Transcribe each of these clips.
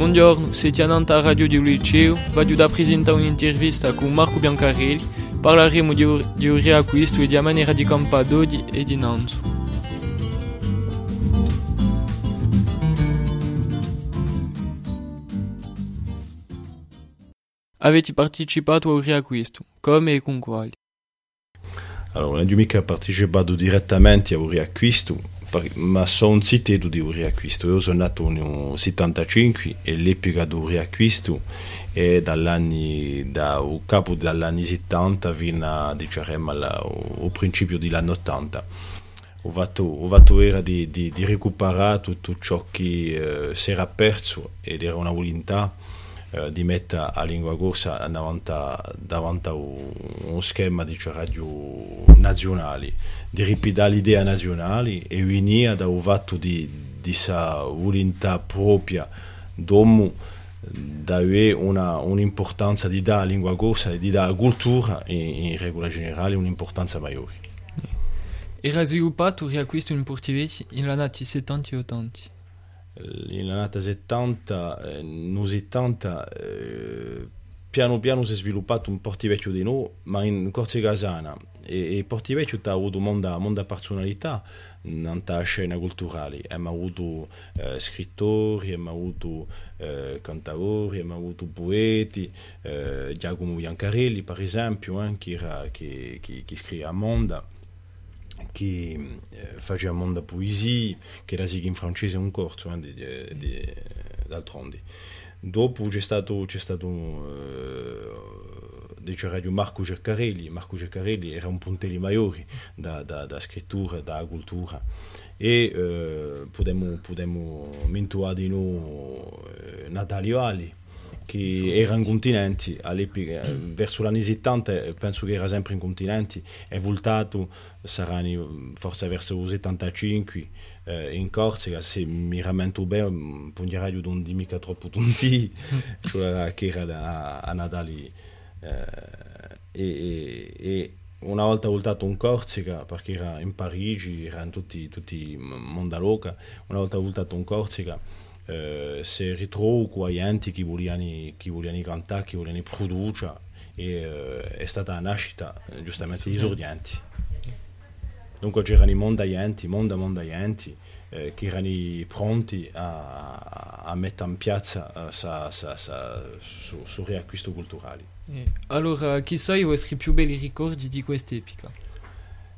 Buongiorno, siete a Radio di Liceo, vado da presentare un'intervista con Marco Biancarelli, parleremo di, di un riacquisto e di maniera di Campadodi e di Nanzo. Avete partecipato a un riacquisto, come e con quali? Allora, non ho mica partecipato direttamente a un riacquisto, ma sono citato di un riacquisto. Io sono nato nel 75 e l'epoca del riacquisto è dall'anni, da capo degli anni 70 fino a, diciamo, al principio degli anni 80. Ho fatto, ho fatto era di, di, di, recuperare tutto ciò che eh, si era perso ed era una volontà eh, di mettere la lingua corsa davanti, a uno schema di radio nazionali, di ripidare l'idea nazionale e venire da un fatto di, sa volontà propria d'uomo dare una, un'importanza di dare alla lingua corsa e di dare alla cultura in, in regola generale un'importanza maggiore. Era sviluppato il riacquisto in portoghese negli anni 70 e 80 negli anni 70, eh, negli 70 eh, piano piano si è sviluppato un Portivecchio di noi, ma in Corte Casana. E, e Portivecchio ha avuto molta, molta personalità nella scena culturale, abbiamo avuto eh, scrittori, abbiamo avuto eh, cantatori, abbiamo avuto poeti, eh, Giacomo Biancarelli per esempio, eh, che, che, che, che scrive a Monda che eh, faceva molta poesia, che era in francese un corso eh, d'altronde. Dopo c'è stato, c'è stato eh, dice Radio Marco Cercarelli, Marco Cercarelli era un puntelli maggiore da, da, da scrittura, da cultura. E eh, potremmo mentuare di noi eh, Natalio Ali che era in continenti all'epoca, verso gli anni 70 penso che era sempre in continenti è voltato saranno forse verso i 75 eh, in Corsica. Se mi rammento bene un radio non di mica troppo tonti cioè che era da, a Natali eh, e, e, e, una volta voltato in Corsica perché era in Parigi erano tutti, tutti mondaloca una volta voltato in Corsica eh, si ritrova con enti che vogliono, che vogliono cantare, che vogliono produrre e eh, è stata la nascita eh, giustamente degli esordienti. Dunque c'erano i mondaienti, monda mondaienti eh, che erano pronti a, a, mettere in piazza uh, sa, sa, sa, su, su riacquisto culturale. Allora, chi sono i vostri più belli ricordi di questa epoca?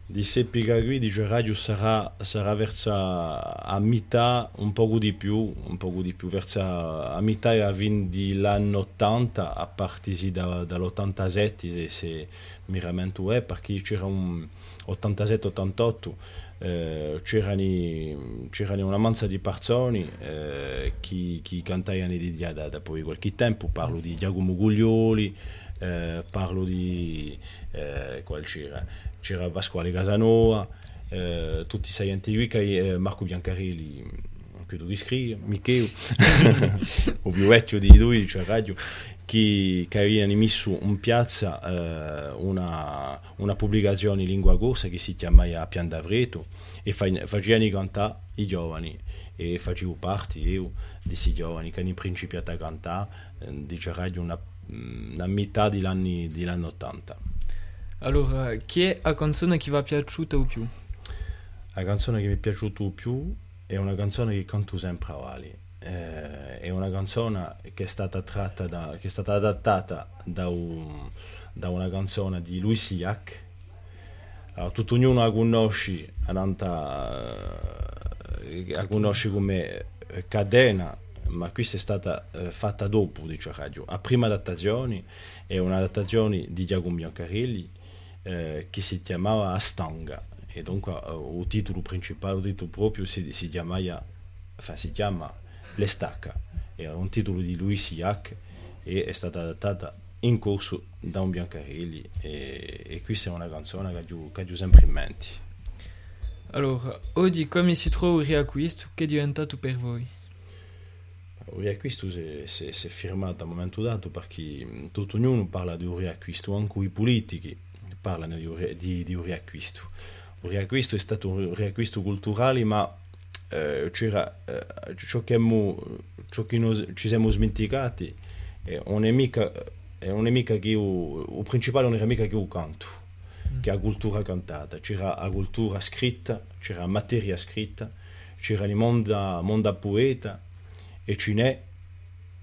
Di Seppica qui dice radio sarà, sarà verso a metà un poco di più un poco di più verso a metà e a fine dell'anno 80 a partire da, dall'87 se, se mi rammento è perché c'era un 87-88 eh, c'erano, una manza di persone eh, che, che cantavano di, da, da, poi qualche tempo parlo di Giacomo Guglioli eh, parlo di eh, qual c'era c'era Pasquale Casanova, eh, tutti i salienti qui, eh, Marco Biancarelli, credo di scrivere, Micheo, o più vecchio di lui, cioè radio, che, che avevano messo in piazza eh, una, una, pubblicazione in lingua corsa che si chiama Pian d'Avreto e facevano cantare i giovani e facevo parte io di questi giovani che hanno principiato a cantare eh, dice radio una, una metà anni 80 allora, chi è la canzone che vi è piaciuta di più? La canzone che mi è piaciuta più è una canzone che canto sempre a Vali. Eh, è una canzone che è stata, tratta da, che è stata adattata da, un, da una canzone di Louis Siak. Allora, tutto ognuno la conosce, la conosce come Cadena, ma questa è stata eh, fatta dopo, dice Radio. La prima adattazione è un'adattazione di Giacomo Biancarelli eh, che si chiamava Astanga e dunque uh, il titolo principale, il titolo proprio si, si, chiamava, enfin, si chiama L'Estacca, era un titolo di Luis Siak e è stata adattata in corso da un Biancarelli e, e questa è una canzone che ho, che ho sempre in mente. Allora, oggi come si trova il riacquisto? Che è diventato per voi? Il riacquisto si è firmato a un momento dato perché tutto ognuno parla di un riacquisto, anche i politici parlano di, di, di un riacquisto. Un riacquisto è stato un riacquisto culturale, ma eh, c'era eh, ciò che, mo, ciò che noi ci siamo dimenticati non è mica, è non è mica che io, il principale non era mica che il canto mm. che la cultura cantata c'era la cultura scritta c'era la materia scritta c'era il mondo, mondo poeta e ce n'è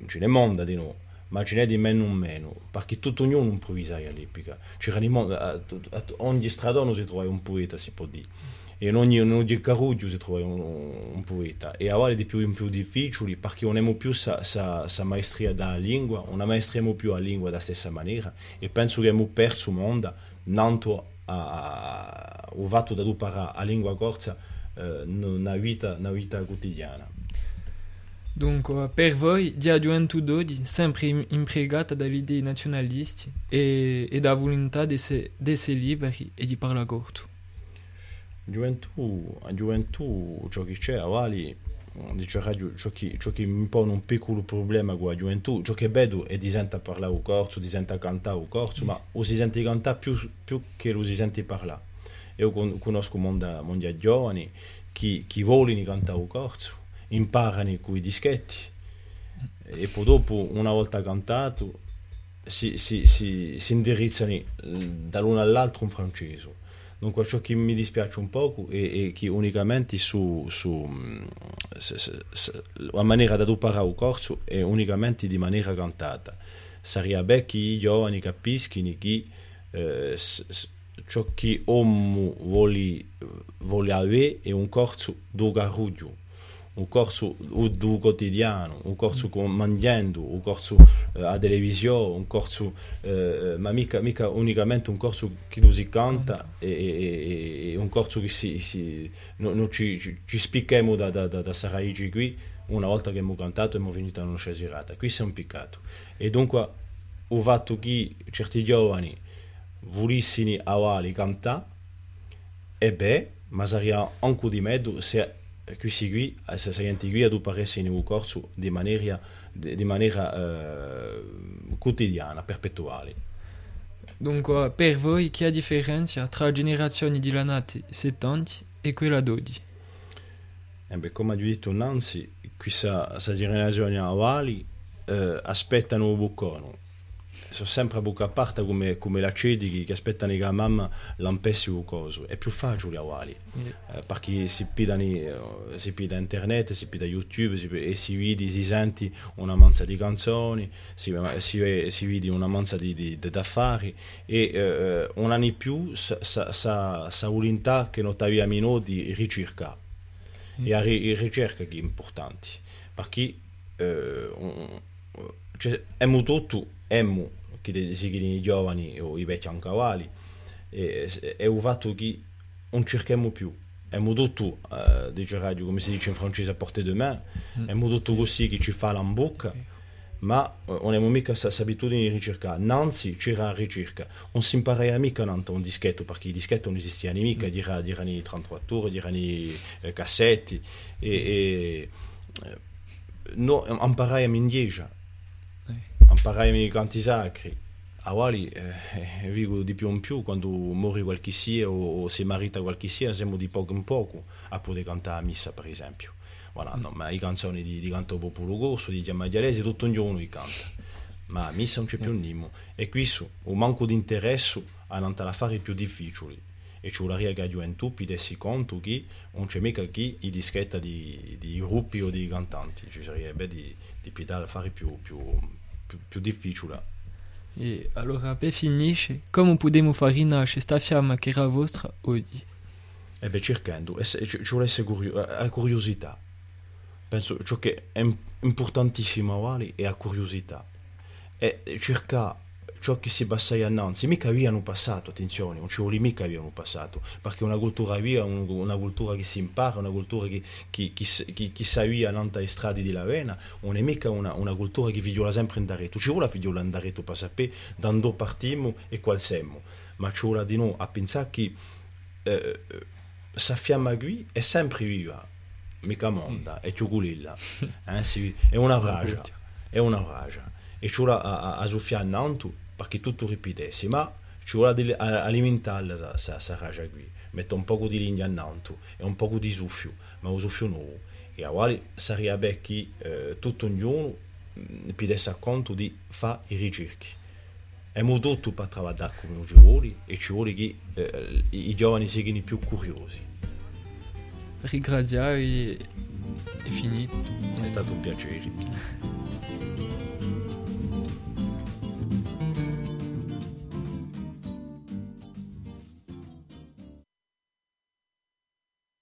ce n'è mondo di noi ma ce n'è di meno in meno, perché tutto ognuno improvvisava all'epoca. C'era a, a, ogni stradone si trovava un poeta, si può dire, e in ogni, in ogni si trovava un, un, poeta. E a di più in più difficili, perché non abbiamo più sa maestria da lingua, non maestriamo più la lingua della stessa maniera, e penso che abbiamo perso il mondo, nanto a, a, o fatto da imparare la lingua corsa eh, nella vita, vita quotidiana. Dunque, per voi, dia gioventù d'oggi sempre impregata da idee nazionalisti e, e da volontà di essere liberi e di parlare corto. Gioventù, gioventù, ciò che c'è, a Vali, dice radio, ciò che, ciò che mi pone un piccolo problema con la gioventù, ciò che vedo è di sentire parlare o corso, di sentire cantare o corso, mm. ma o si sente cantare più, più che lo si sente parlare. Io conosco un mondo, mondo giovani che, che vogliono cantare o corso, imparano con i dischetti e poi dopo, una volta cantato, si, si, si, si indirizzano dall'uno all'altro in francese. Dunque ciò che mi dispiace un po' è, che unicamente su, su se, se, se, la maniera da imparare il corso è unicamente di maniera cantata. Sarebbe che i giovani capiscono che eh, ciò che l'uomo vuole, vuole avere è un corso do garuglio un corso do quotidiano, un corso mm. con mangiando, un corso eh, a televisione, un corso, eh, ma mica, mica, unicamente un corso che si canta e, e, e, un corso che si, si no, no, ci, ci, ci spicchiamo da, da, da, da Saraigi qui una volta che abbiamo cantato e abbiamo venuto a una scerata. Qui è un peccato. E dunque ho fatto che certi giovani volessero a cantare, e beh, ma sarebbe anche di mezzo se qui se si qui ad apparire in un corso di maniera, di maniera eh, quotidiana, perpetuale. Dunque, per voi, che differenza tra generazioni di lanati 70 e quella d'oggi? Eh beh, come ho detto Nancy, questa generazione attuale eh, aspettano un buccono sono sempre a bocca aperta come, come la cedi che aspettano che la mamma l'ampessi o coso è più facile a Wali mm. eh, perché si pidano eh, si pida internet si pida youtube si, e si vede si sente una manza di canzoni si, si, si vede una manza di, di, di affari e eh, un anno in più sa, volontà che non abbiamo di ricerca. Mm. e la ricerca che è importante perché eh, cioè, è tutto siguino i giovani o i vecchi ancavali e, è un fatto che non cerchiamo più. È un tutto uh, dice radio come si dice in francese a portée de main. È un tutto così che ci fa la bocca ma non abbiamo mica questa abitudine di ricercare Nanzi c'era la ricerca non si imparava mica tanto un dischetto perché i dischetti non esistevano mica mm. dirà, dirano i 34 ore dirano i eh, cassetti e, e eh, no, imparavamo in 10 imparai i canti sacri. A Wali eh, vivo di più in più quando muore qualche sia o, o si marita qualche sia, siamo di poco in poco a poter cantare a missa per esempio. Voilà, mm. no, ma i canzoni di, di canto popolo corso, di giammagliaresi, tutto un giorno li canta. Ma a missa non c'è più mm. nimo. E questo, un manco di interesse a non affari più difficili. E ci vorrebbe che la gioventù pidessi conto che non c'è mica chi i dischetta di, di gruppi o di cantanti. Ci sarebbe di, di affari più, più più, più difficile. E allora per finire, come possiamo far rinascere questa fiamma che era vostra oggi? E beh, cercando, ci vuole essere curio- la curiosità. Penso ciò che è importantissimo è la curiosità. E cercare ciò che si passa innanzi, mica via un passato, attenzione, non ci vuole mica via un passato, perché una cultura via, una cultura che si impara, una cultura che, che, che, che, sa via nante strade di Lavena, non è mica una, una cultura che figliola sempre in daretto, ci vuole figliola in daretto per sapere da dove partiamo e qual siamo, ma ci vuole di noi a pensare che eh, questa fiamma qui è sempre viva, mica monda, è ciugulilla, eh, è una ragia, è una ragia, e ci vuole a, a, a soffiare perché tutto ripetessi, ma ci vuole alimentarla questa ragia qui. Mette un po' di linea innanto e un po' di soffio ma un soffio nuovo. E a quale sarebbe che eh, tutto un giorno mm, più conto di fare i ricerche è molto per lavorare come ci vuole e ci vuole che eh, i giovani siano più curiosi. Rigradia è, è finito. È stato un piacere